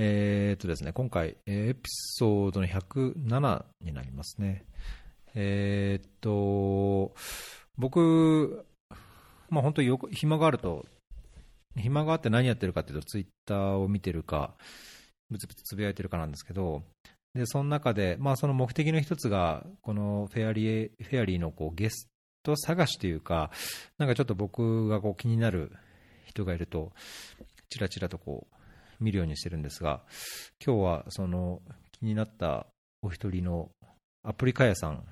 えー、っとですね、今回、エピソードの107になりますね。えー、っと、僕、まあ本当に暇があると、暇があって何やってるかっていうと、ツイッターを見てるか、ぶつぶつつぶやいてるかなんですけど、で、その中で、まあその目的の一つが、このフェアリー、フェアリーのこうゲスト探しというか、なんかちょっと僕がこう気になる人がいると、ちらちらとこう、見るようにしてるんですが、今日はその気になったお一人のアプリカヤさん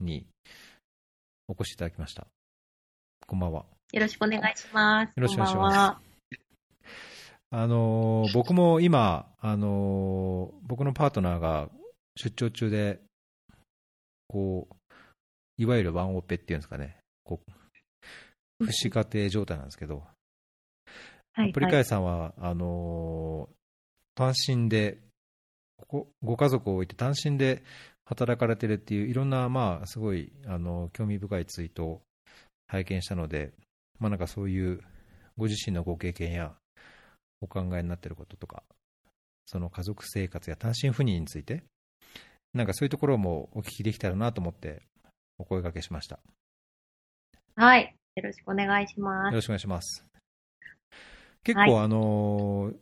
にお越しいただきました。こんばんは。よろしくお願いします。よろしくお願いします。あの僕も今、あの僕のパートナーが出張中で、こう、いわゆるワンオペっていうんですかね、こう、不死家庭状態なんですけど、はい、アプリカイさんは、あの単身でご、ご家族を置いて単身で働かれてるっていう、いろんな、まあ、すごい、あの、興味深いツイートを拝見したので、まあ、なんかそういう、ご自身のご経験や、お考えになっていることとか、その家族生活や単身赴任について、なんかそういうところもお聞きできたらなと思って、お声掛けしました。はい。よろしくお願いします。よろしくお願いします。結構、はい、あの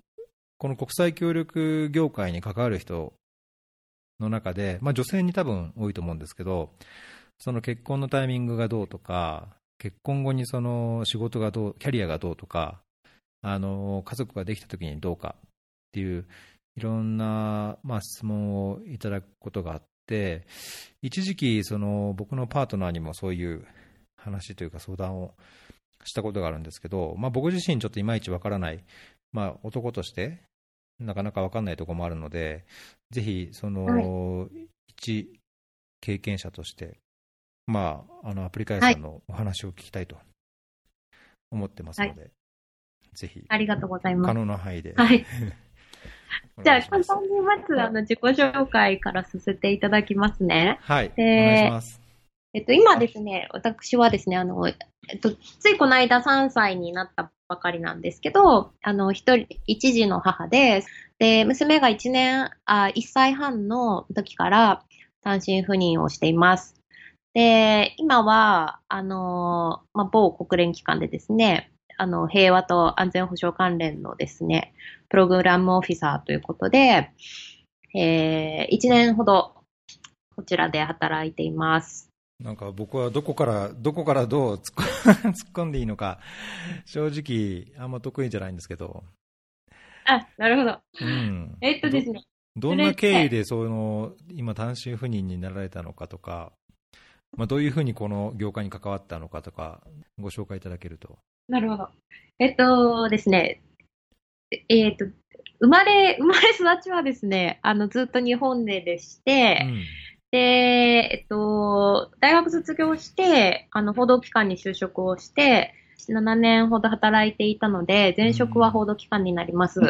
この国際協力業界に関わる人の中で、まあ、女性に多分多いと思うんですけど、その結婚のタイミングがどうとか、結婚後にその仕事がどう、キャリアがどうとか、あの家族ができた時にどうかっていう、いろんな、まあ、質問をいただくことがあって、一時期、その僕のパートナーにもそういう話というか相談をしたことがあるんですけど、まあ、僕自身ちょっといまいちわからない、まあ、男としてなかなかわかんないところもあるので、ぜひ、その、はい、一経験者として、まあ、あの、アプリカ屋さんのお話を聞きたいと思ってますので、はい、ぜひ、ありがとうございます。可能な範囲で。はい。じゃあ、簡単にまず、あの、自己紹介からさせていただきますね。はい。お願いします。えっと、今ですね、私はですね、あの、えっと、ついこの間3歳になったばかりなんですけど、あの、一人、一児の母で、で、娘が1年、あ、1歳半の時から単身赴任をしています。で、今は、あの、まあ、某国連機関でですね、あの、平和と安全保障関連のですね、プログラムオフィサーということで、えー、1年ほどこちらで働いています。なんか僕はどこから、どこからどう 突っ込んでいいのか、正直、あんま得意じゃないんですけど。あ、なるほど。うん。えっとですね。どんな経緯でその、今単身赴任になられたのかとか、まあ、どういうふうにこの業界に関わったのかとか、ご紹介いただけると。なるほど。えっとですね、えっと、生まれ、生まれ育ちはですね、あの、ずっと日本ででして、うんで、えっと、大学卒業して、あの、報道機関に就職をして、7年ほど働いていたので、前職は報道機関になります。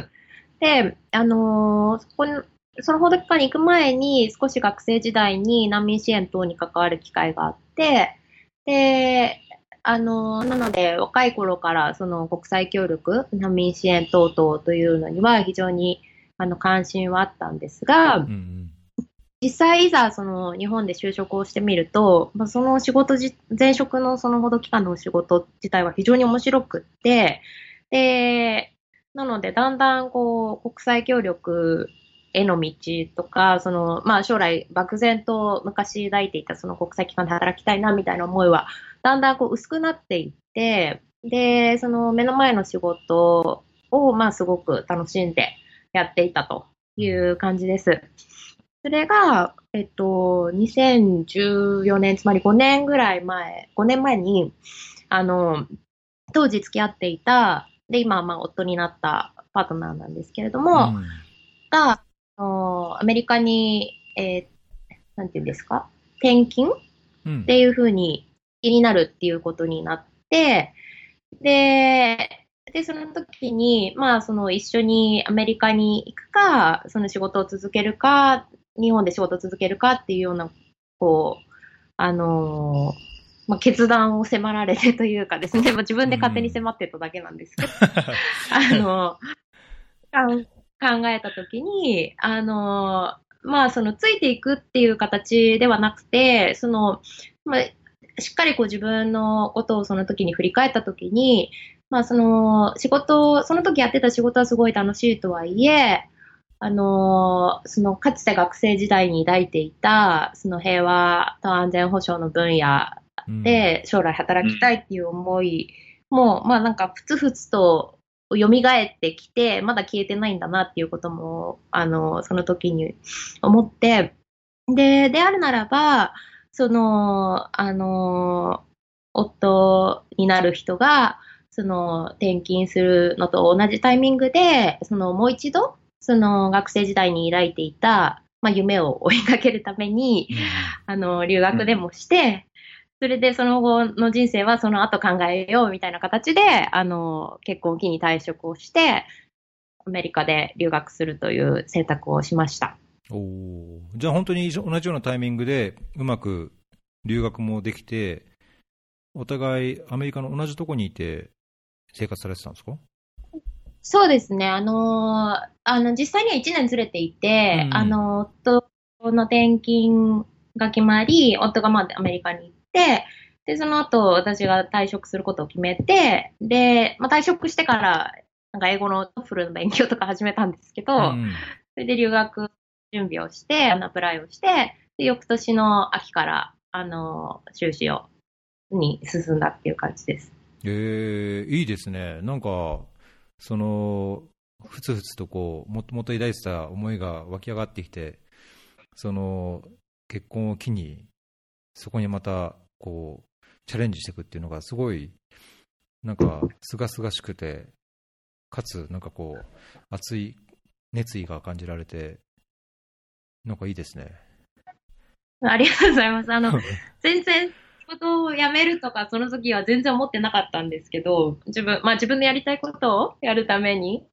で、あのそこに、その報道機関に行く前に、少し学生時代に難民支援等に関わる機会があって、で、あの、なので、若い頃からその国際協力、難民支援等々というのには非常にあの関心はあったんですが、うんうん実際いざその日本で就職をしてみると、まあ、その仕事じ、前職のそのほど期間の仕事自体は非常に面白くって、で、なのでだんだんこう国際協力への道とか、その、まあ将来漠然と昔抱いていたその国際機関で働きたいなみたいな思いは、だんだんこう薄くなっていって、で、その目の前の仕事をまあすごく楽しんでやっていたという感じです。それが、えっと、2014年、つまり5年ぐらい前、5年前に、あの、当時付き合っていた、で、今、まあ、夫になったパートナーなんですけれども、うん、が、あのアメリカに、えー、なんていうんですか、転勤、うん、っていうふうに気になるっていうことになって、で、で、その時に、まあ、その一緒にアメリカに行くか、その仕事を続けるか日本で仕事を続けるかっていうような、こう、あのー、まあ、決断を迫られてというかですね、まあ、自分で勝手に迫ってただけなんですけど、あの、考えたときに、あの、まあ、その、ついていくっていう形ではなくて、その、まあ、しっかりこう自分のことをその時に振り返った時に、まあその仕事、その時やってた仕事はすごい楽しいとはいえ、あの、そのかつて学生時代に抱いていた、その平和と安全保障の分野で将来働きたいっていう思いも、まあなんかふつふつと蘇ってきて、まだ消えてないんだなっていうことも、あの、その時に思って、で、であるならば、その、あの、夫になる人が、その、転勤するのと同じタイミングで、その、もう一度、その、学生時代に抱いていた、まあ、夢を 追いかけるために、あの、留学でもして、それでその後の人生はその後考えようみたいな形で、あの、結婚を機に退職をして、アメリカで留学するという選択をしました。おじゃあ本当に同じようなタイミングでうまく留学もできて、お互いアメリカの同じとこにいて生活されてたんですか？そうですね。あのー、あの、実際には1年ずれていて、うん、あの、夫の転勤が決まり、夫がまあアメリカに行って、で、その後私が退職することを決めて、で、まあ、退職してから、なんか英語の TOEFL の勉強とか始めたんですけど、うん、それで留学準備をして、 apply をして、で翌年の秋から、あの、修士を、に進んだっていう感じです。えー、いいですね。なんか、その、ふつふつとこう、もともと抱いてた思いが湧き上がってきて、その、結婚を機に、そこにまた、こう、チャレンジしていくっていうのが、すごい、なんか、すがすがしくて、かつ、なんかこう、熱い熱意が感じられて、なんかいいですね。ありがとうございます。あの、全然仕事を辞めるとか、その時は全然思ってなかったんですけど、自分、まあ自分のやりたいことをやるために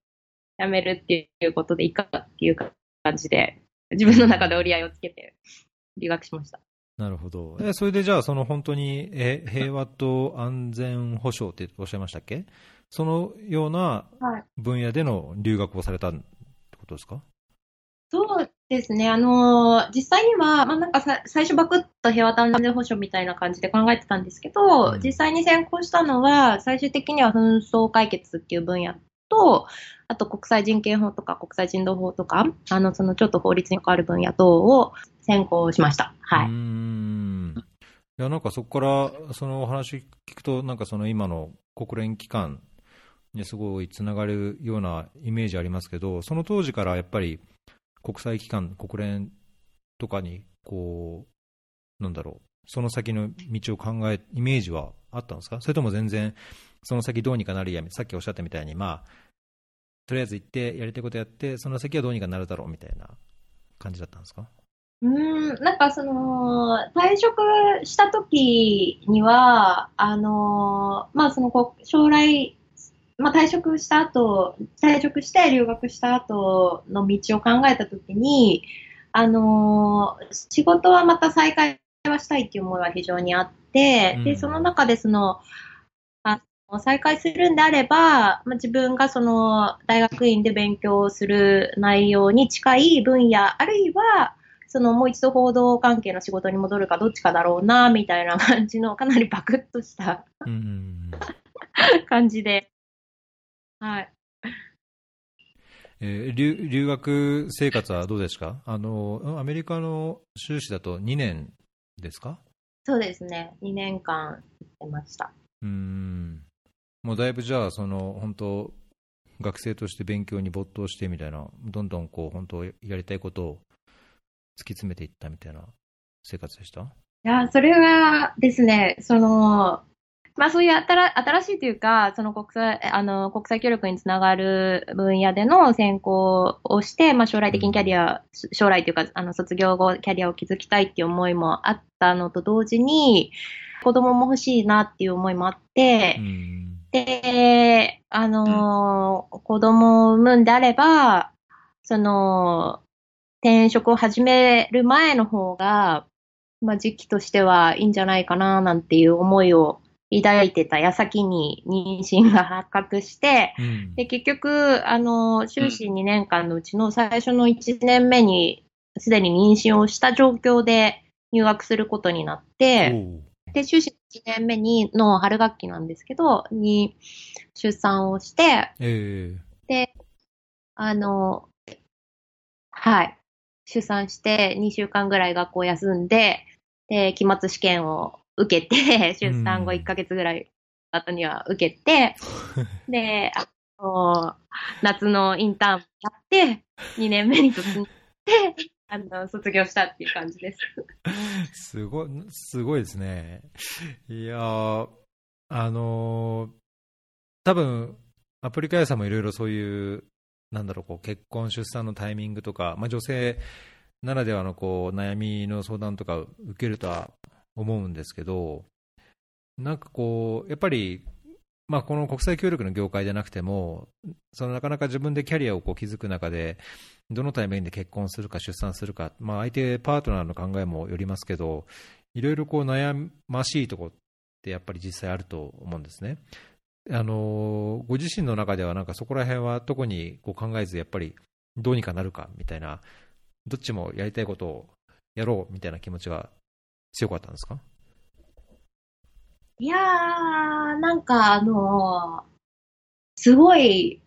辞めるっていうことでいいかっていう感じで、自分の中で折り合いをつけて留学しました。なるほど。え、それでじゃあ、その本当に、え、平和と安全保障っておっしゃいましたっけ？そのような分野での留学をされたってことですか、そうですね。あの、実際には、まあ、なんかさ最初バクッと平和と安全保障みたいな感じで考えてたんですけど、うん、実際に先行したのは、最終的には紛争解決っていう分野と、あと国際人権法とか国際人道法とか、あの、そのちょっと法律に関わる分野等を先行しました。はい。うんいや、なんかそこから、そのお話聞くと、なんかその今の国連機関にすごいつながるようなイメージありますけど、その当時からやっぱり、国際機関、国連とかに、こう、なんだろう、その先の道を考え、イメージはあったんですか？それとも全然、その先どうにかなるや、さっきおっしゃったみたいに、まあ、とりあえず行って、やりたいことやって、その先はどうにかなるだろうみたいな感じだったんですか？うん、なんかその、退職した時には、あの、まあその、将来まあ、退職した後、退職して留学した後の道を考えたときに、あのー、仕事はまた再開はしたいっていう思いは非常にあって、うん、で、その中でその、あの再開するんであれば、まあ、自分がその大学院で勉強する内容に近い分野、あるいは、そのもう一度報道関係の仕事に戻るかどっちかだろうな、みたいな感じのかなりバクッとした 感じで、はい。えー、留留学生活はどうですか？あのアメリカの修士だと2年ですか？そうですね、2年間行ってました。うん。もうだいぶじゃあ、その本当、学生として勉強に没頭してみたいな、どんどんこう本当、やりたいことを突き詰めていったみたいな生活でした？いや、それはですね、その、まあそういう新新しいというか、その国際、あの、国際協力につながる分野での専攻をして、まあ将来的にキャリア、将来というか、あの、卒業後キャリアを築きたいっていう思いもあったのと同時に、子供も欲しいなっていう思いもあって、で、あの、子供を産むんであれば、その、転職を始める前の方が、まあ時期としてはいいんじゃないかななんていう思いを抱いてた矢先に妊娠が発覚して、うん、で結局、あの、修士2年間のうちの最初の1年目にすでに妊娠をした状況で入学することになって、で、修士1年目にの春学期なんですけど、に出産をして、えー、で、あの、はい、出産して2週間ぐらい学校休んで、で、期末試験を受けて、出産後1ヶ月ぐらい後には受けて、で、あの、夏のインターンやって、2年目にあの、卒業したっていう感じです。すごい、すごいですね。いやあのー、多分、アプリカ屋さんもいろいろそういう、なんだろう、こう、結婚、出産のタイミングとか、まあ、女性ならではのこう悩みの相談とか受けるとは思うんですけど、なんかこう、やっぱり、まあ、この国際協力の業界でなくても、そのなかなか自分でキャリアをこう築く中で、どのタイミングで結婚するか、出産するか、まあ、相手、パートナーの考えもよりますけど、いろいろこう悩ましいところってやっぱり実際あると思うんですね。あのご自身の中では、なんかそこら辺は特にこう考えず、やっぱりどうにかなるかみたいな、どっちもやりたいことをやろうみたいな気持ちが強かったんですか？いやー、なんかあのー、すごい、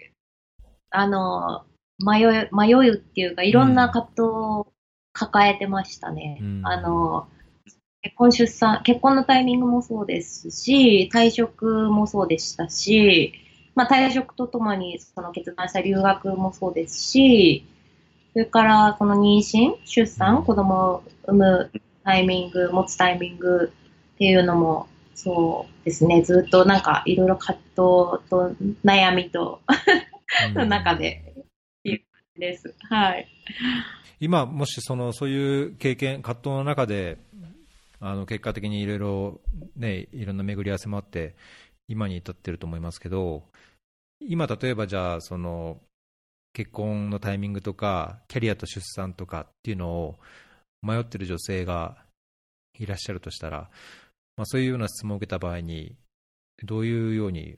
あのー、迷い、迷うっていうか、いろんな葛藤を抱えてましたね。うん、あのー、結婚出産、結婚のタイミングもそうですし、退職もそうでしたし、まあ退職とともにその決断した留学もそうですし、それからその妊娠、出産、子供を産むタイミング、持つタイミングっていうのも、そうですね、ずっとなんかいろいろ葛藤と悩みと の中で、です。はい。今、もしその、そういう経験、葛藤の中で、あの、結果的にいろいろ、ね、いろんな巡り合わせもあって、今に至ってると思いますけど、今、例えばじゃあ、その、結婚のタイミングとか、キャリアと出産とかっていうのを、迷ってる女性がいらっしゃるとしたら、まあ、そういうような質問を受けた場合に、どういうように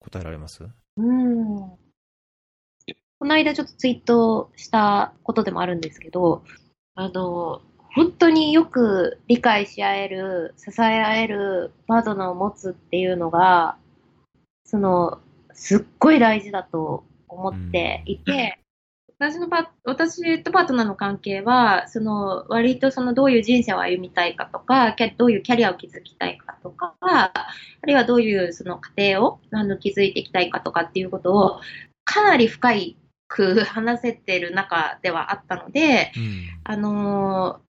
答えられます？うん。この間ちょっとツイートしたことでもあるんですけど、あの、本当によく理解し合える、支え合えるパートナーを持つっていうのが、その、すっごい大事だと思っていて、私のパ、私とパートナーの関係は、その、割とその、どういう人生を歩みたいかとか、どういうキャリアを築きたいかとか、あるいはどういうその家庭を、あの、築いていきたいかとかっていうことを、かなり深いく話せてる中ではあったので、うん、あの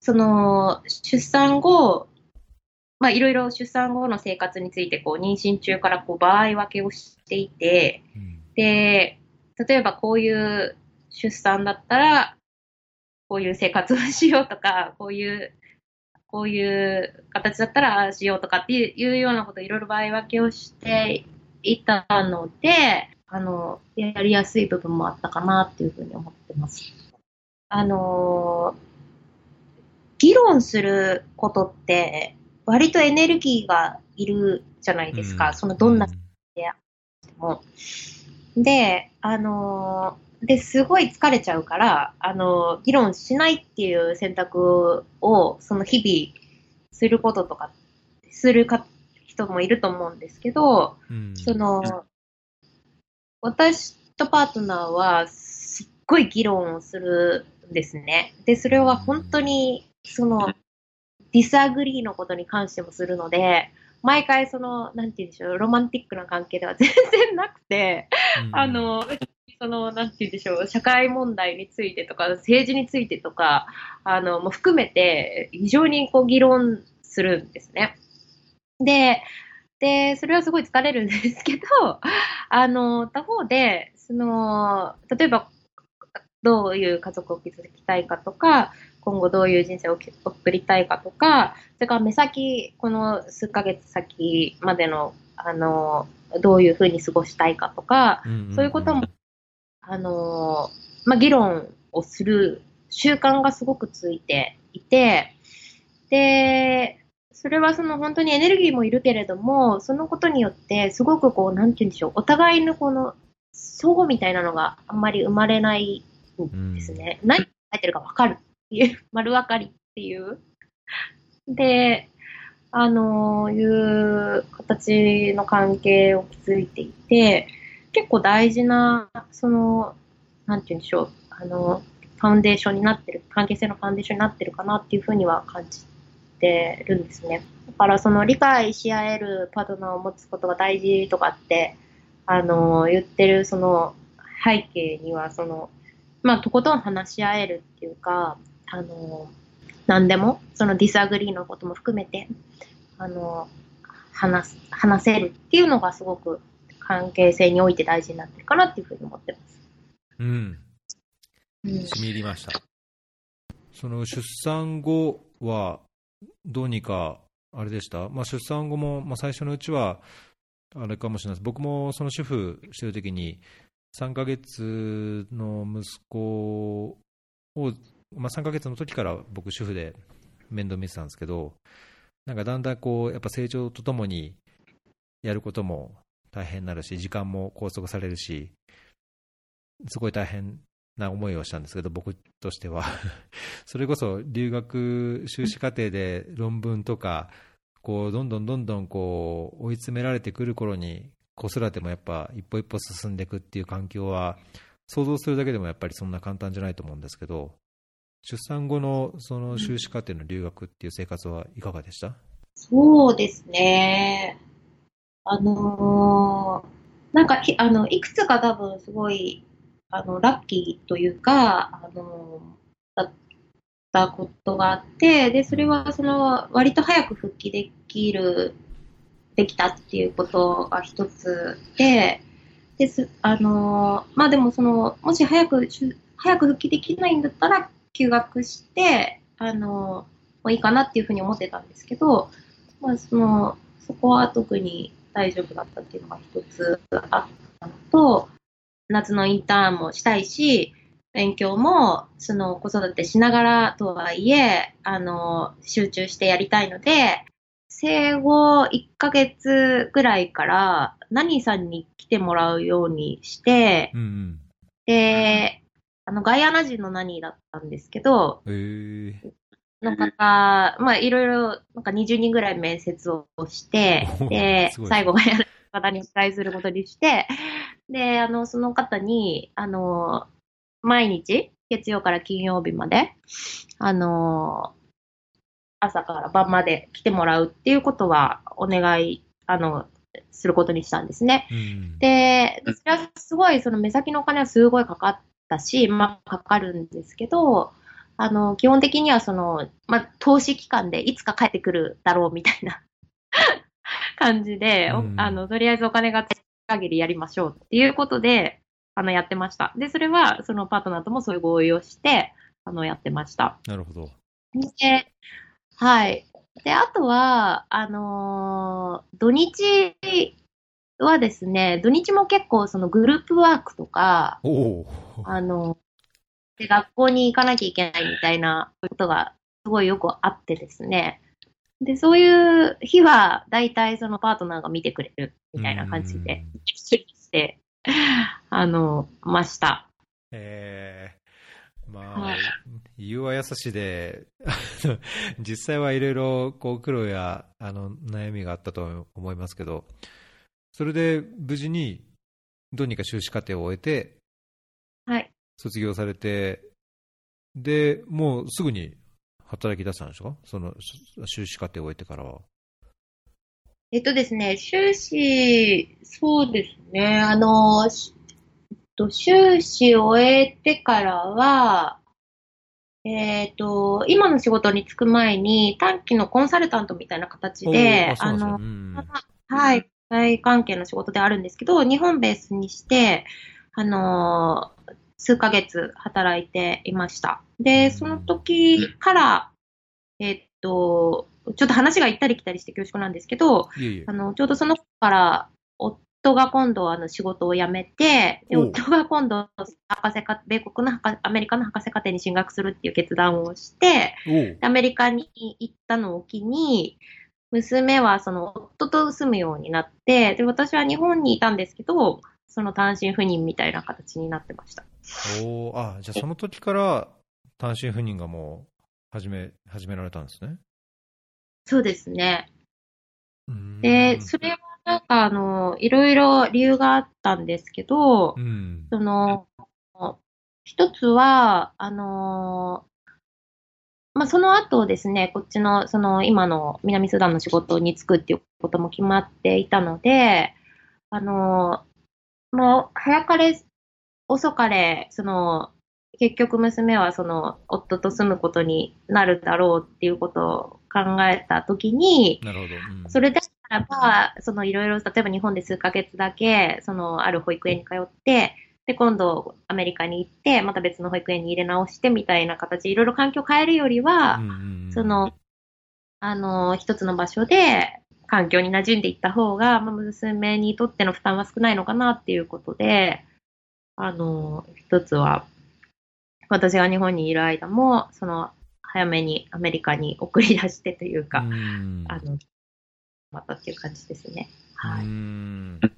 その、出産後、まあ、いろいろ出産後の生活について、こう、妊娠中からこう、場合分けをしていて、うん、で、例えばこういう出産だったら、こういう生活をしようとか、こういう、こういう形だったらああしようとかっていうようなこといろいろ場合分けをしていたので、あの、やりやすい部分もあったかなっていうふうに思ってます。あの、議論することって割とエネルギーがいるじゃないですか。うん、そのどんなでも。で、あのー、で、すごい疲れちゃうから、あのー、議論しないっていう選択を、その日々することとか、するか人もいると思うんですけど、うん、その、私とパートナーは、すっごい議論をするんですね。で、それは本当に、その、disagree のことに関してもするので、毎回その、なんて言うんでしょう、ロマンティックな関係では全然なくて、うん、あの、その、なんて言うんでしょう、社会問題についてとか、政治についてとか、あの、も含めて、非常にこう議論するんですね。で、で、それはすごい疲れるんですけど、あの、他方で、その、例えば、どういう家族を築きたいかとか、今後どういう人生を送りたいかとか、それから目先、この数ヶ月先までの、あの、どういうふうに過ごしたいかとか、うんうんうん、そういうことも、あの、まあ、議論をする習慣がすごくついていて、で、それはその本当にエネルギーもいるけれども、そのことによって、すごくこう、なんて言うんでしょう、お互いのこの、相互みたいなのがあんまり生まれないんですね。うん、何書いてるかわかる。っていう、丸分かりっていう。で、あのいう形の関係を築いていて、結構大事な、その、なんて言うんでしょう、あの、ファウンデーションになってる、関係性のファウンデーションになってるかなっていうふうには感じてるんですね。だからその理解し合えるパートナーを持つことが大事とかって、あの、言ってるその背景には、その、まあ、とことん話し合えるっていうか、あの、何でも、その disagree のことも含めて、あの、話す、話せるっていうのがすごく関係性において大事になってるかなっていうふうに思ってます。うん。しみ入りました。その出産後は、どうにか、あれでした、まあ、出産後も、まあ、最初のうちは、あれかもしれないです、僕もその主婦してるときに、3ヶ月の息子を、まあ、3ヶ月の時から僕、主婦で面倒見てたんですけど、なんかだんだんこう、やっぱ成長とともにやることも大変になるし、時間も拘束されるし、すごい大変な思いをしたんですけど、僕としては。それこそ留学、修士課程で論文とか、こうどんどんどんどんこう追い詰められてくる頃に、子育てもやっぱ一歩一歩進んでいくっていう環境は、想像するだけでもやっぱりそんな簡単じゃないと思うんですけど、出産後のその修士課程の留学っていう生活はいかがでした？そうですね。あのー、なんか、あの、いくつか多分すごいあの、ラッキーというか、あの、だったことがあって、で、それは、その、割と早く復帰できる、できたっていうことが一つで、です、あの、まあでもその、もし早く、早く復帰できないんだったら、休学して、あの、もういいかなっていうふうに思ってたんですけど、まあその、そこは特に大丈夫だったっていうのが一つあったのと、夏のインターンもしたいし、勉強も、その子育てしながらとはいえ、あの、集中してやりたいので、生後1ヶ月ぐらいから何さんに来てもらうようにして、うんうん、で、あの、ガイアナ人の何だったんですけど、の方、まあ、いろいろ、なんか20人ぐらい面接をして、で、最後ガイアナ人の方にお伝えすることにして、で、あの、その方に、あの、毎日、月曜から金曜日まで、あの、朝から晩まで来てもらうっていうことはお願い、あの、することにしたんですね。うん、で、それはすごい、その目先のお金はすごいかかったし、まあ、かかるんですけど、あの、基本的にはその、まあ、投資期間でいつか帰ってくるだろうみたいな 感じで、うん、あの、とりあえずお金が限りやりましょうっていうことで、あの、やってました。で、それは、そのパートナーともそういう合意をして、あの、やってました。なるほど。で、はい。で、あとは、あのー、土日はですね、土日も結構そのグループワークとか、あの、で、学校に行かなきゃいけないみたいなことがすごいよくあってですね、で、そういう日は、大体そのパートナーが見てくれるみたいな感じで、して、あの、ました。え。ー、まあ、はい、言うは優しで、実際はいろいろこう苦労やあの悩みがあったと思いますけど、それで無事にどうにか修士課程を終えて、はい。卒業されて、で、もうすぐに働き出したんですか？その修士課程を終えてからは。えっとですね、修士、そうですね、あの、修士を終えてからは、えっ、ー、と、今の仕事に就く前に短期のコンサルタントみたいな形で、あの、はい、大関係の仕事であるんですけど、日本ベースにして、あの、数ヶ月働いていました。で、その時から、えっと、ちょっと話が行ったり来たりして恐縮なんですけど、いえいえ。あの、ちょうどそのから、夫が今度あの仕事を辞めて、で夫が今度博士課、米国のアメリカの博士課程に進学するっていう決断をして、アメリカに行ったのを機に、娘はその夫と住むようになって、で、私は日本にいたんですけど、その単身赴任みたいな形になってました。おあ、じゃあその時から単身赴任がもう始め、始められたんですね？そうですね。で、それはなんかあの、いろいろ理由があったんですけど、うん、その、一つは、あのまあ、その後ですね、こっちの、その、今の南スーダンの仕事に就くっていうことも決まっていたので、あの、もう、早かれ、遅かれ、その、結局娘はその、夫と住むことになるだろうっていうことを考えたときに、なるほど。うん、それだったらば、そのいろいろ、例えば日本で数ヶ月だけ、その、ある保育園に通って、で、今度アメリカに行って、また別の保育園に入れ直してみたいな形、いろいろ環境を変えるよりは、その、あの、一つの場所で環境に馴染んでいった方が、まあ、娘にとっての負担は少ないのかなっていうことで、あの、一つは、私が日本にいる間も、その、早めにアメリカに送り出してというか、うあの、またっていう感じですね。はい。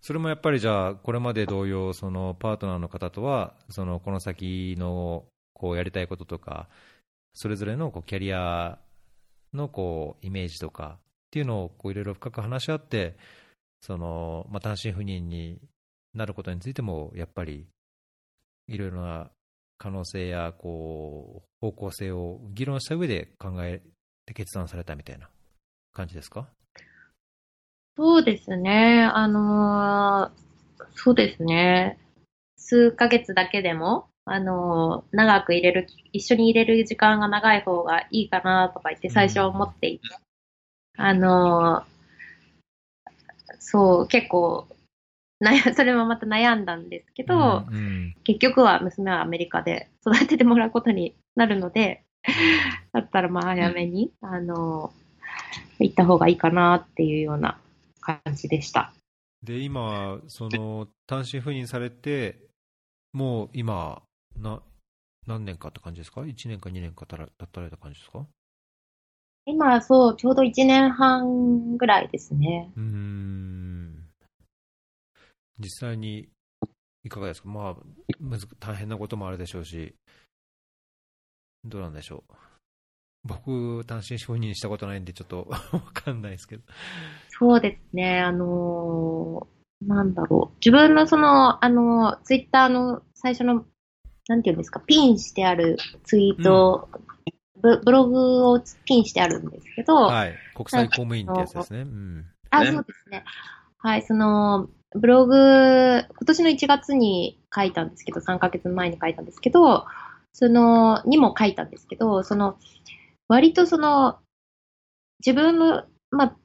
それもやっぱりじゃあ、これまで同様、そのパートナーの方とは、そのこの先のこうやりたいこととか、それぞれのこうキャリアのこうイメージとかっていうのをいろいろ深く話し合って、そのまあ、単身赴任になることについても、やっぱりいろいろな可能性やこう方向性を議論した上で考えて決断されたみたいな感じですか？そうですね。あのー、そうですね。数ヶ月だけでも、あのー、長く入れる、一緒に入れる時間が長い方がいいかなとか言って最初思っていて、うん、あのー、そう、結構、悩、それもまた悩んだんですけど、うんうん、結局は娘はアメリカで育ててもらうことになるので、だったらまあ早めに、あの、行った方がいいかなっていうような感じでした。で、今、その、単身赴任されて、もう今、な、何年かって感じですか ?1 年か2年かたら経たれた感じですか？今、そう、ちょうど1年半ぐらいですね。うん。実際に、いかがですか？まあ、大変なこともあるでしょうし、どうなんでしょう。僕、単身赴任したことないんで、ちょっと わかんないですけど。そうですね、あのー、なんだろう。自分のその、あのツイッターの最初の、なんていうんですか、ピンしてあるツイート、うん、ブログをピンしてあるんですけど、はい。国際公務員ってやつですね。うん。あ、そうですね。はい、その、ブログ、今年の1月に書いたんですけど、3ヶ月前に書いたんですけど、その、にも書いたんですけど、その、割とその、自分の、まあ、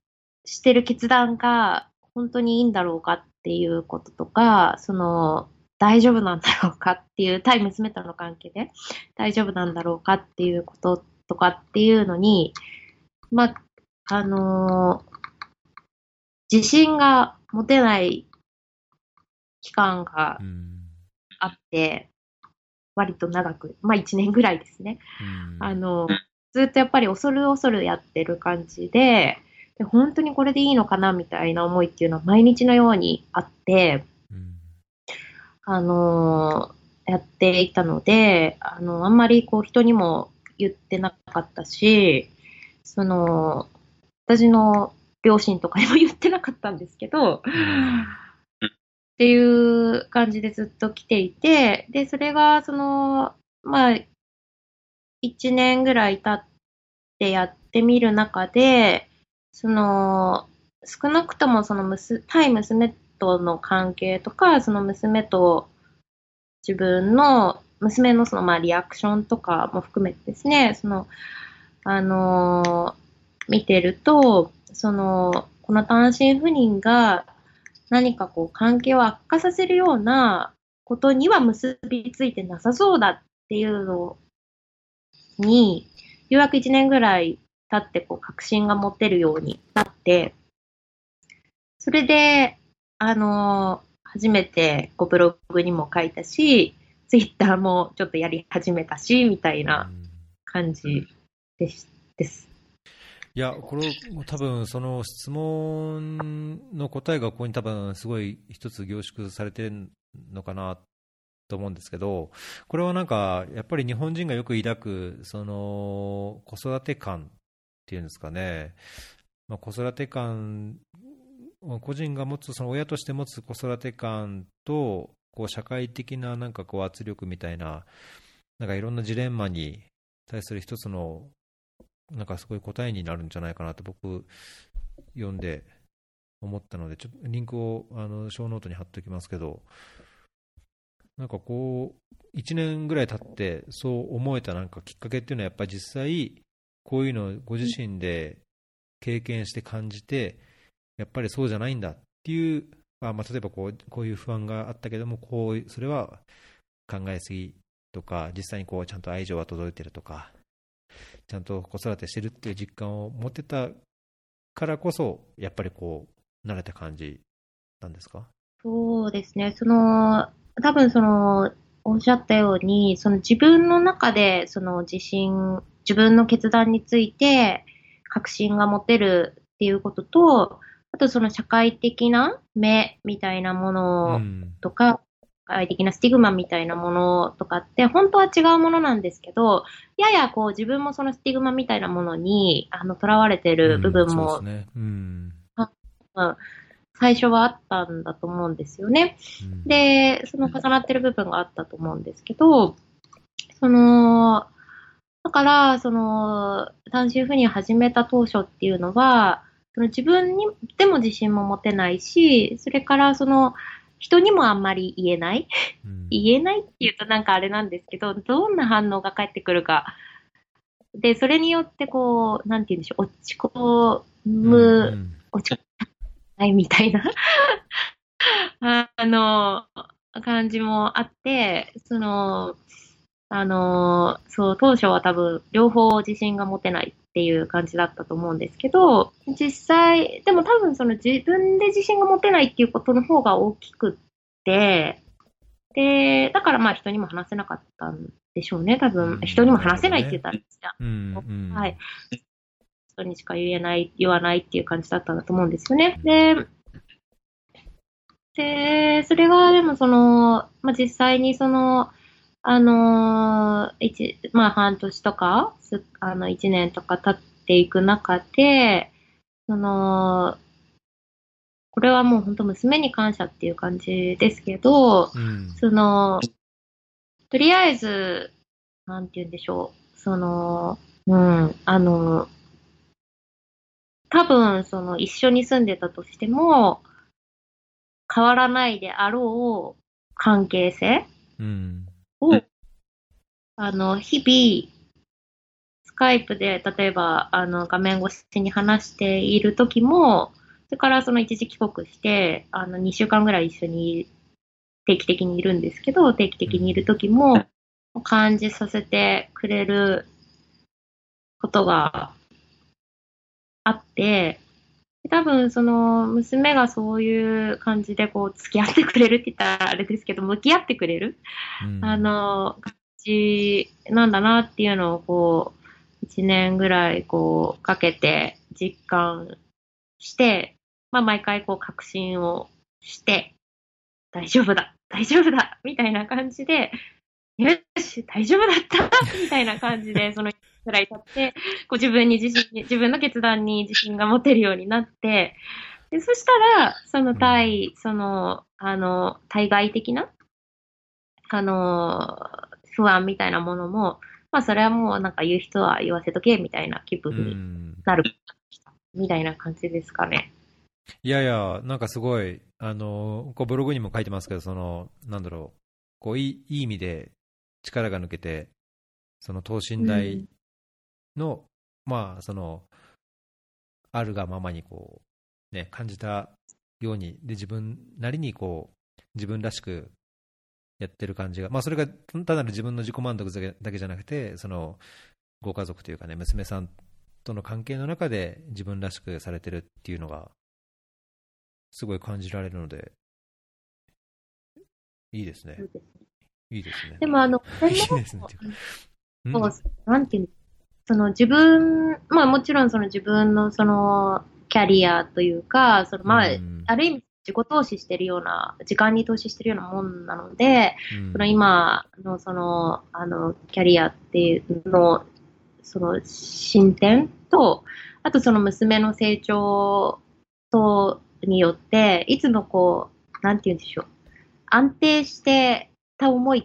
してる決断が本当にいいんだろうかっていうこととか、その、大丈夫なんだろうかっていう、対娘との関係で大丈夫なんだろうかっていうこととかっていうのに、まあ、あのー、自信が持てない期間があって、割と長く、まあ一年ぐらいですね。あの、ずっとやっぱり恐る恐るやってる感じで、で本当にこれでいいのかなみたいな思いっていうのは毎日のようにあって、うん、あの、やっていたので、あの、あんまりこう人にも言ってなかったし、その、私の両親とかにも言ってなかったんですけど、うん、っていう感じでずっと来ていて、で、それが、その、まあ、1年ぐらい経ってやってみる中で、その、少なくともそのむ対娘との関係とか、その娘と自分の、娘のそのまあリアクションとかも含めてですね、その、あのー、見てると、その、この単身赴任が何かこう関係を悪化させるようなことには結びついてなさそうだっていうのに、ようやく1年ぐらい経ってこう確信が持てるようになって、それで、あのー、初めてこうブログにも書いたし、ツイッターもちょっとやり始めたし、みたいな感じです。ですいや、これ、多分その質問の答えがここに多分すごい一つ凝縮されてるのかなと思うんですけど、これはなんか、やっぱり日本人がよく抱く、その子育て感っていうんですかね、まあ、子育て感、個人が持つ、その親として持つ子育て感と、こう社会的ななんかこう圧力みたいな、なんかいろんなジレンマに対する一つのなんかすごい答えになるんじゃないかなと僕、読んで思ったので、ちょっとリンクをあのショーノートに貼っておきますけど、なんかこう、1年ぐらい経って、そう思えたなんかきっかけっていうのは、やっぱり実際、こういうのをご自身で経験して感じて、やっぱりそうじゃないんだっていう、まあ、まあ例えばこうこういう不安があったけども、こうそれは考えすぎとか、実際にこうちゃんと愛情は届いてるとか、ちゃんと子育てしてるっていう実感を持ってたからこそ、やっぱりこう、慣れた感じなんですか？そうですね。その、多分その、おっしゃったように、その自分の中で、その自信、自分の決断について、確信が持てるっていうことと、あとその社会的な目みたいなものとか、社会的なスティグマみたいなものとかって、本当は違うものなんですけど、ややこう自分もそのスティグマみたいなものに、あの、囚われてる部分も、うんね。うん、最初はあったんだと思うんですよね。うん、で、その重なってる部分があったと思うんですけど、その、だから、その、単身赴任始めた当初っていうのは、その自分にでも自信も持てないし、それからその、人にもあんまり言えない、うん、言えないって言うとなんかあれなんですけど、どんな反応が返ってくるか。で、それによってこう、なんて言うんでしょう、落ち込む、うんうん、落ち込むないみたいな。あの、感じもあって、その、あの、そう、当初は多分、両方自信が持てないっていう感じだったと思うんですけど、実際、でも多分その自分で自信が持てないっていうことの方が大きくって、で、だからまあ人にも話せなかったんでしょうね、多分。人にも話せないって言ったら、うんうん、はい。人にしか言えない、言わないっていう感じだったんだと思うんですよね。で、で、それがでもその、まあ、実際にその、あのー、一、まあ半年とか、あの、一年とか経っていく中で、その、これはもう本当娘に感謝っていう感じですけど、うん、その、とりあえず、なんて言うんでしょう、その、うん、あの、多分、その、一緒に住んでたとしても、変わらないであろう関係性、うんを、あの、日々、スカイプで、例えば、あの、画面越しに話している時も、それからその一時帰国して、あの、2週間ぐらい一緒に定期的にいるんですけど、定期的にいる時も、感じさせてくれることがあって、多分、その、娘がそういう感じで、こう、付き合ってくれるって言ったらあれですけど、向き合ってくれる、うん、あの、感じなんだなっていうのを、こう、一年ぐらい、こう、かけて実感して、まあ、毎回、こう、確信をして、大丈夫だ、大丈夫だ、みたいな感じで、よし、大丈夫だった みたいな感じで、そのくらい経って、こう自分に自信、自分の決断に自信が持てるようになって、でそしたら、その対、その、あの、対外的な、あの、不安みたいなものも、まあそれはもうなんか言う人は言わせとけみたいな気分になる、みたいな感じですかね。いやいや、なんかすごい、あの、こうブログにも書いてますけど、その、なんだろう、こういいいい意味で力が抜けて、その等身大の、うん、まあ、その、あるがままにこう、ね、感じたように、で、自分なりにこう、自分らしくやってる感じが、まあ、それが単なる自分の自己満足だけじゃなくて、その、ご家族というかね、娘さんとの関係の中で自分らしくされてるっていうのが、すごい感じられるので、いいですね。いいですね。でも、あの、いいですね。そう、なんていうその自分、まあもちろんその自分のそのキャリアというか、そのまあ、ある意味自己投資してるような、時間に投資してるようなもんなので、うん、その今のその、あの、キャリアっていうの、その進展と、あとその娘の成長と、によって、いつもこう、なんて言うんでしょう？安定してた思いっ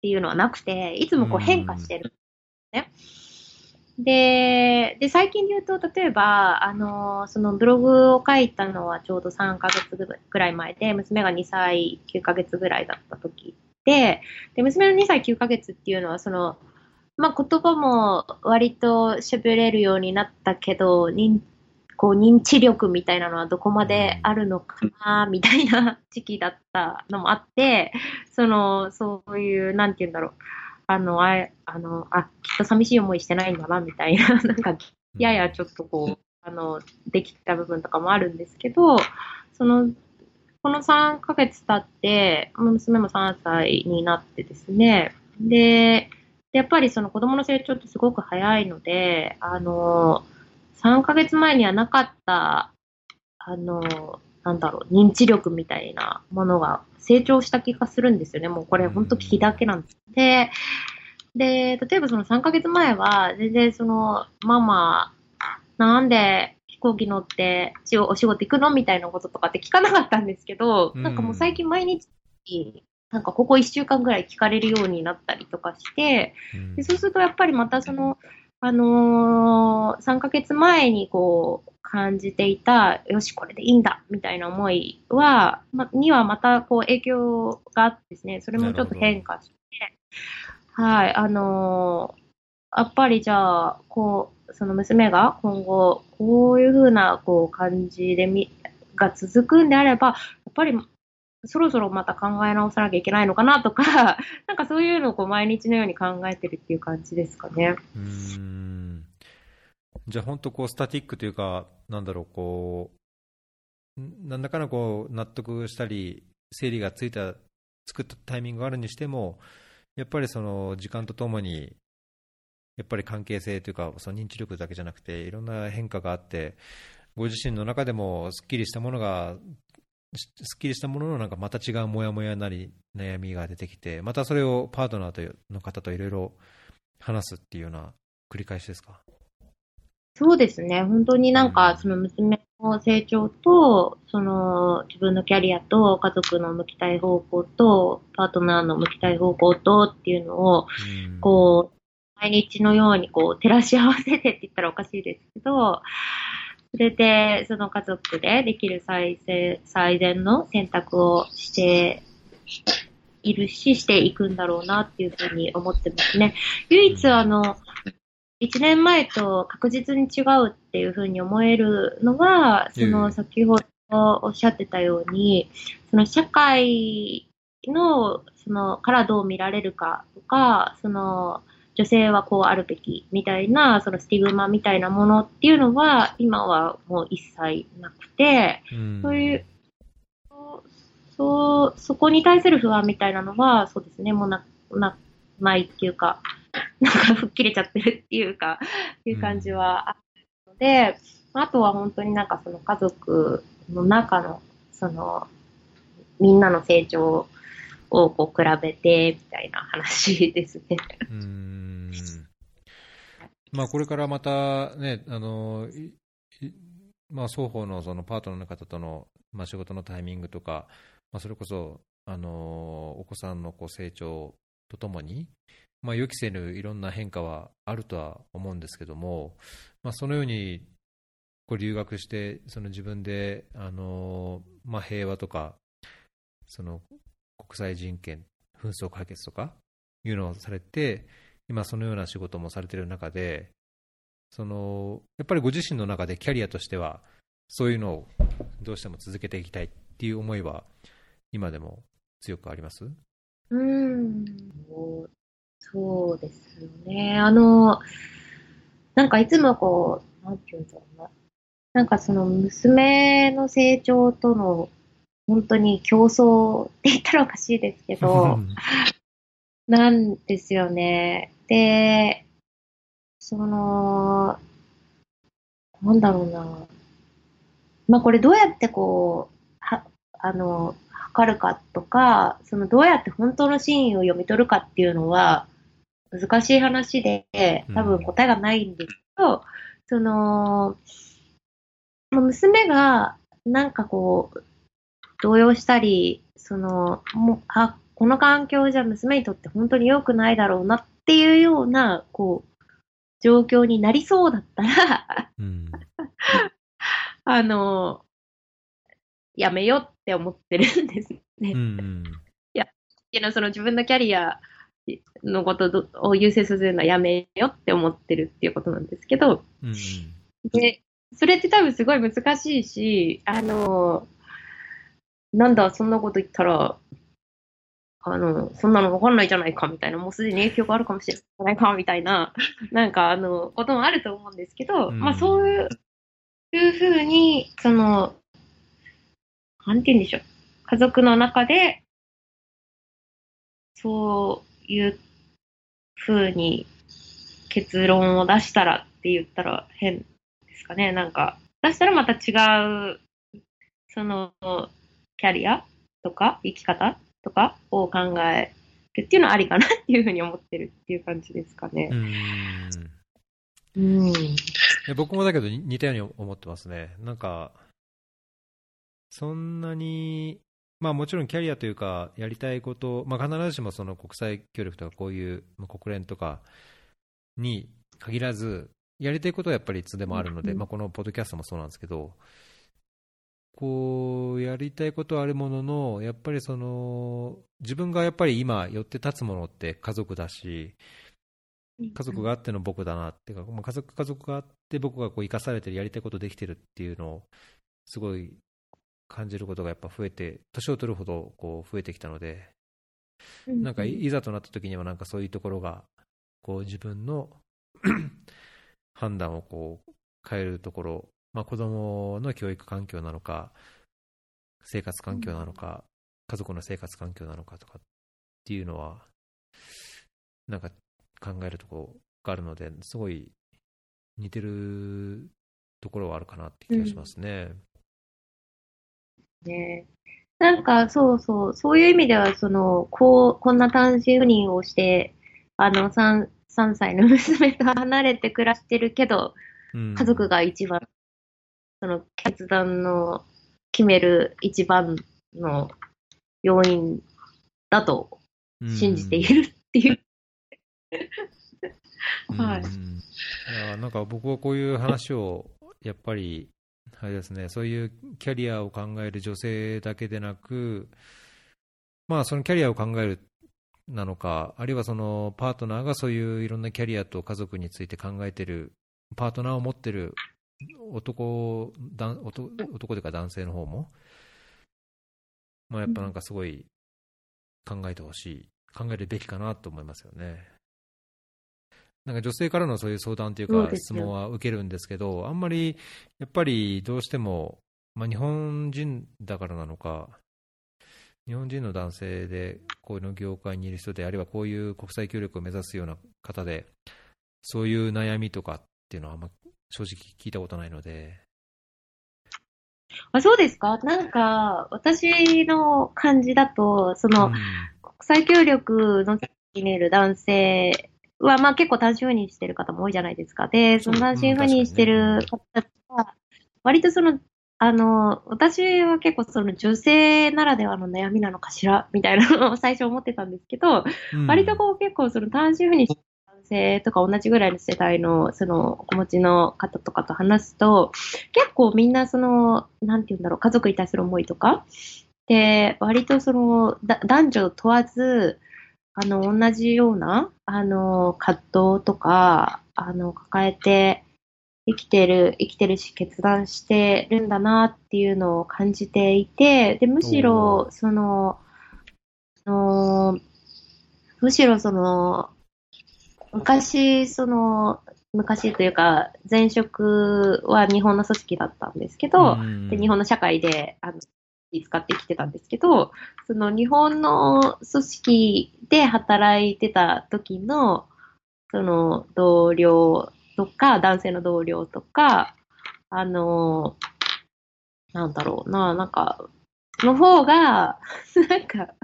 ていうのはなくて、いつもこう変化してる。ね。で、で、最近で言うと、例えば、あの、そのブログを書いたのはちょうど3ヶ月ぐらい前で、娘が2歳9ヶ月ぐらいだった時で、で、娘の2歳9ヶ月っていうのは、その、まあ、言葉も割と喋れるようになったけど、認こう認知力みたいなのはどこまであるのかな、みたいな時期だったのもあって、その、そういう、なんて言うんだろう。あの、ああの、あ、きっと寂しい思いしてないんだな、みたいな、なんか、ややちょっとこう、あの、できた部分とかもあるんですけど、その、この3ヶ月経って、娘も3歳になってですね、で、やっぱりその子供の成長ってすごく早いので、あの、3ヶ月前にはなかった、あの、なんだろう、認知力みたいなものが成長した気がするんですよね。もうこれ本当聞きだけなんです。で、で、例えばその3ヶ月前は、全然その、ママ、なんで飛行機乗ってお仕事行くのみたいなこととかって聞かなかったんですけど、なんかもう最近毎日、なんかここ1週間ぐらい聞かれるようになったりとかして、でそうするとやっぱりまたその、あのー、3ヶ月前にこう感じていた、よし、これでいいんだ、みたいな思いは、ま、にはまたこう影響があってですね、それもちょっと変化して、はい、あのー、やっぱりじゃあ、こう、その娘が今後、こういうふうなこう感じでみ、が続くんであれば、やっぱりそろそろまた考え直さなきゃいけないのかなとか、なんかそういうのをこう毎日のように考えてるっていう感じですかね。うんじゃあ本当こうスタティックというか、なんだろう、こう、なんだかのこう納得したり、整理がついた、作ったタイミングがあるにしても、やっぱりその時間とともに、やっぱり関係性というか、その認知力だけじゃなくて、いろんな変化があって、ご自身の中でもすっきりしたものがすっきりしたもののなんかまた違うモヤモヤなり悩みが出てきて、またそれをパートナーの方といろいろ話すっていうような繰り返しですか？そうですね。本当になんか、その娘の成長と、その自分のキャリアと家族の向きたい方向と、パートナーの向きたい方向とっていうのを、こう、毎日のようにこう照らし合わせてって言ったらおかしいですけど、それで、その家族でできる最最善の選択をしているし、していくんだろうなっていうふうに思ってますね。唯一あの、1年前と確実に違うっていうふうに思えるのは、その先ほどおっしゃってたように、その社会の、その、からどう見られるかとか、その、女性はこうあるべきみたいな、そのスティグマみたいなものっていうのは、今はもう一切なくて、うん、そういう、そう、そこに対する不安みたいなのは、そうですね、もうな、な、ないっていうか、なんか吹っ切れちゃってるっていうか、っていう感じはあるので、あとは本当になんかその家族の中の、その、みんなの成長をこう比べてみたいな話ですね。うんまあ、これからまたね、あのまあ、双方のそのパートナーの方との、まあ、仕事のタイミングとか、まあ、それこそあのお子さんのこう成長とともに、まあ、予期せぬいろんな変化はあるとは思うんですけども、まあ、そのようにこう留学してその自分であの、まあ、平和とかその国際人権、紛争解決とかいうのをされて、今そのような仕事もされている中で、そのやっぱりご自身の中でキャリアとしては、そういうのをどうしても続けていきたいっていう思いは、今でも強くあります？うん、そうですよね。あの、なんかいつもこう、なんていうんだろうな。なんかその娘の成長との本当に競争って言ったらおかしいですけど、なんですよね。で、その、なんだろうな。まあこれどうやってこう、は、あの、測るかとか、そのどうやって本当の真意を読み取るかっていうのは難しい話で、多分答えがないんですけど、うん、その、娘がなんかこう、動揺したり、その、もう、あ、この環境じゃ娘にとって本当に良くないだろうなっていうような、こう、状況になりそうだったらうん、あの、やめようって思ってるんですね。うん、いや、っていうのはその自分のキャリアのことを優先させるのはやめようって思ってるっていうことなんですけど、うん、で、それって多分すごい難しいし、あの、なんだ、そんなこと言ったら、あの、そんなのわかんないじゃないかみたいな、もうすでに影響があるかもしれないかみたいな、なんかあの、こともあると思うんですけど、うん、まあそういうふうに、その、なんて言うんでしょう。家族の中で、そういうふうに結論を出したらって言ったら変ですかね。なんか、出したらまた違う、その、キャリアとか生き方とかを考えるっていうのはありかなっていうふうに思ってるっていう感じですかね。うん。うん僕もだけど似たように思ってますね。なんか、そんなに、まあもちろんキャリアというか、やりたいこと、まあ必ずしもその国際協力とかこういう国連とかに限らず、やりたいことはやっぱりいつでもあるので、まあこのポッドキャストもそうなんですけど、こうやりたいことはあるものの、やっぱりその自分がやっぱり今、寄って立つものって家族だし、家族があっての僕だなっていうか、まあ、家族家族があって僕がこう生かされてる、やりたいことできてるっていうのを、すごい感じることがやっぱ増えて、年を取るほどこう増えてきたので、なんかいざとなった時には、なんかそういうところが、こう自分の 判断をこう変えるところまあ、子供の教育環境なのか、生活環境なのか、家族の生活環境なのかとかっていうのは、なんか考えるところがあるので、すごい似てるところはあるかなって気がしますね。うん、ね。なんか、そうそう、そういう意味では、その、こう、こんな単身赴任をして、あの、3、3歳の娘と離れて暮らしてるけど、うん、家族が一番その決断の決める一番の要因だと信じているっていう。はい。いやなんか僕はこういう話を、やっぱり、あれですね、そういうキャリアを考える女性だけでなく、まあ、そのキャリアを考えるなのか、あるいはそのパートナーがそういういろんなキャリアと家族について考えてる、パートナーを持ってる男だ男男というか男性の方も、まあ、やっぱなんかすごい考えてほしい、考えるべきかなと思いますよね。なんか女性からのそういう相談というか質問は受けるんですけど、あんまりやっぱりどうしても、まあ、日本人だからなのか、日本人の男性でこういうの業界にいる人で、あるいはこういう国際協力を目指すような方で、そういう悩みとかっていうのはあんま正直聞いたことないので。あそうですか？なんか、私の感じだと、その、うん、国際協力のにいる男性は、まあ結構単身赴任してる方も多いじゃないですか。で、その単身赴任してる方は、割とその、あの、私は結構その女性ならではの悩みなのかしら、みたいなのを最初思ってたんですけど、うん、割とこう結構その単身赴任性とか同じぐらいの世代の、その、お持ちの方とかと話すと、結構みんなその、なんて言うんだろう、家族に対する思いとか、で、割とその、男女問わず、あの、同じような、あの、葛藤とか、あの、抱えて、生きてる、生きてるし、決断してるんだなっていうのを感じていて、で、むしろ、その、のむしろその、昔、その、昔というか、前職は日本の組織だったんですけど、で日本の社会で、あの、使ってきてたんですけど、その日本の組織で働いてた時の、その同僚とか、男性の同僚とか、あの、なんだろうな、なんか、の方が、なんか、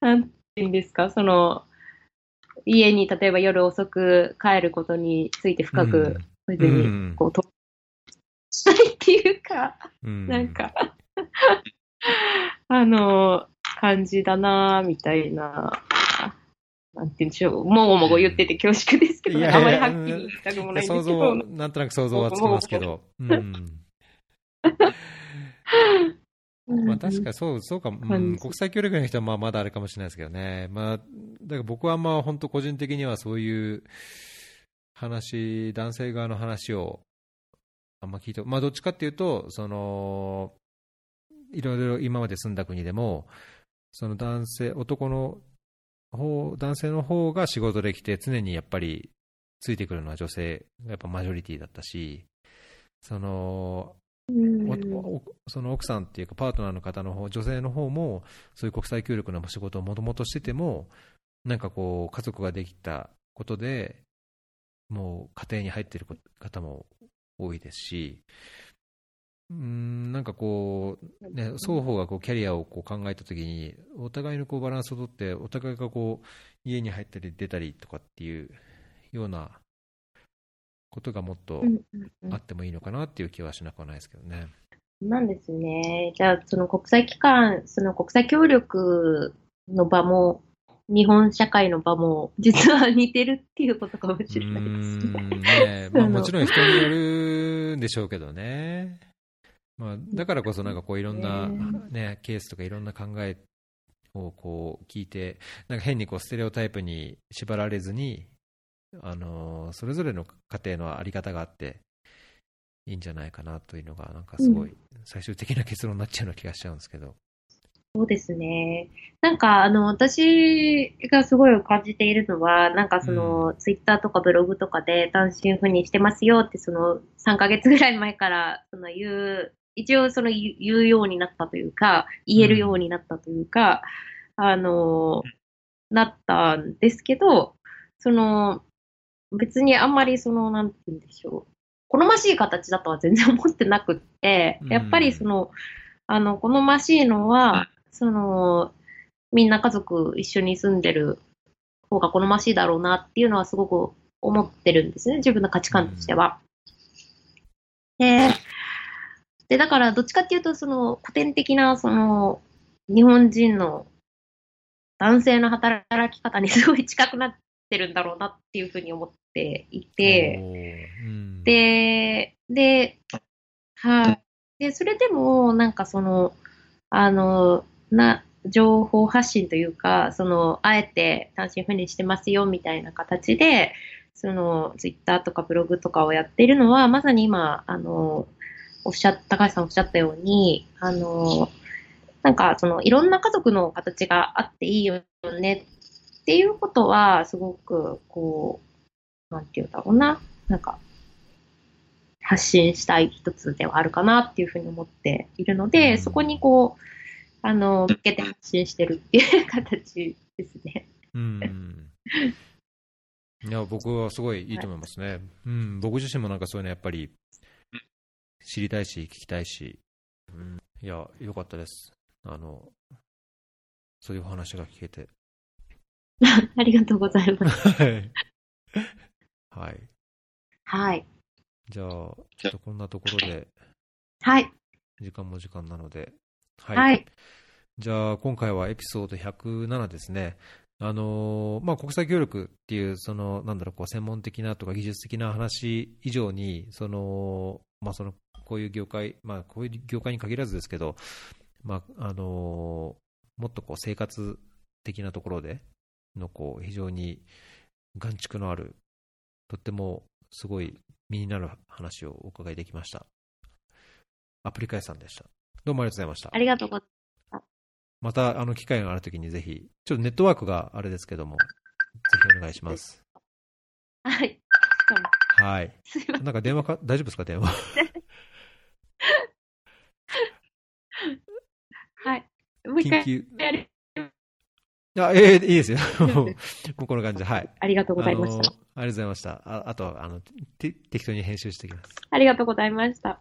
なんて言うんですか、その、家に例えば夜遅く帰ることについて深く、別に、こう、と、したいっていうか、うん、なんか あの、感じだなみたいな、なんて言うんでしょう、もごもご言ってて恐縮ですけど、ね、あまりはっきり言いたくもないんですけど。なんとなく想像はつきますけど。うん まあ確かそう、そうか、うん、国際協力の人はまあまだあれかもしれないですけどね。まあ、だから僕はまあ本当個人的にはそういう話、男性側の話をあんま聞いて、まあどっちかっていうと、その、いろいろ今まで住んだ国でも、その男性、男の方、男性の方が仕事できて常にやっぱりついてくるのは女性がやっぱマジョリティだったし、その、その奥さんっていうかパートナーの方の方女性の方もそういう国際協力の仕事をもともとしててもなんかこう家族ができたことでもう家庭に入っている方も多いですしうんなんかこう、ね、双方がこうキャリアをこう考えたときにお互いのこうバランスをとってお互いがこう家に入ったり出たりとかっていうようなことがもっとあってもいいのかなっていう気はしなくはないですけどね。なんですね。じゃあ、その国際機関、その国際協力の場も、日本社会の場も、実は似てるっていうことかもしれないですね。ね まあ、もちろん人によるんでしょうけどね。まあ、だからこそなんかこういろんな、ね、ケースとかいろんな考えをこう聞いて、なんか変にこうステレオタイプに縛られずに、あのそれぞれの家庭のあり方があっていいんじゃないかなというのが、なんかすごい最終的な結論になっちゃうような気がしちゃうんですけど。そうですね。なんか、あの、私がすごい感じているのは、なんかその、うん、ツイッターとかブログとかで単身赴任してますよって、その、3ヶ月ぐらい前から、その、言う、一応その言うようになったというか、言えるようになったというか、うん、あの、なったんですけど、その、別にあんまりその、なんて言うんでしょう。好ましい形だとは全然思ってなくって、やっぱりその、あの、好ましいのは、その、みんな家族一緒に住んでる方が好ましいだろうなっていうのはすごく思ってるんですね。自分の価値観としては。で、で、だからどっちかっていうと、その古典的な、その、日本人の男性の働き方にすごい近くなってるんだろうなっていうふうに思っていて、うん、で、で、はい。で、それでも、なんかその、あの、な、情報発信というか、その、あえて単身赴任してますよみたいな形で、その、ツイッターとかブログとかをやっているのは、まさに今、あの、おっしゃった、高橋さんおっしゃったように、あの、なんか、その、いろんな家族の形があっていいよねっていうことは、すごく、こう、なんていうんだろうな、なんか、発信したい一つではあるかなっていうふうに思っているので、うん、そこにこう、あの、向けて発信してるっていう形ですね。うん。いや、僕はすごいいいと思いますね。はい、うん、僕自身もなんかそういうのやっぱり知りたいし、聞きたいし、うん、いや、よかったです。あの、そういうお話が聞けて。ありがとうございます。はい。はい。はい。じゃあ、ちょっとこんなところで、はい。時間も時間なので、はい。はい、じゃあ、今回はエピソード107ですね。あのまあ、国際協力っていう、その、なんだろう、こう、専門的なとか技術的な話以上に、その、まあ、その、こういう業界、まあ、こういう業界に限らずですけど、まあ、あのもっとこう、生活的なところで、のこう非常に眼蓄のある、とってもすごい身になる話をお伺いできました。アプリカイさんでした。どうもありがとうございました。ありがとうございました。また、あの、機会があるときにぜひ、ちょっとネットワークがあれですけども、ぜひお願いします。はい。はい。なんか電話か、大丈夫ですか、電話？はい。もう一回やりあ、ええいいですよ。もうこの感じで、はい。ありがとうございました。ありがとうございました。ああと、あの、適当に編集してきます。ありがとうございました。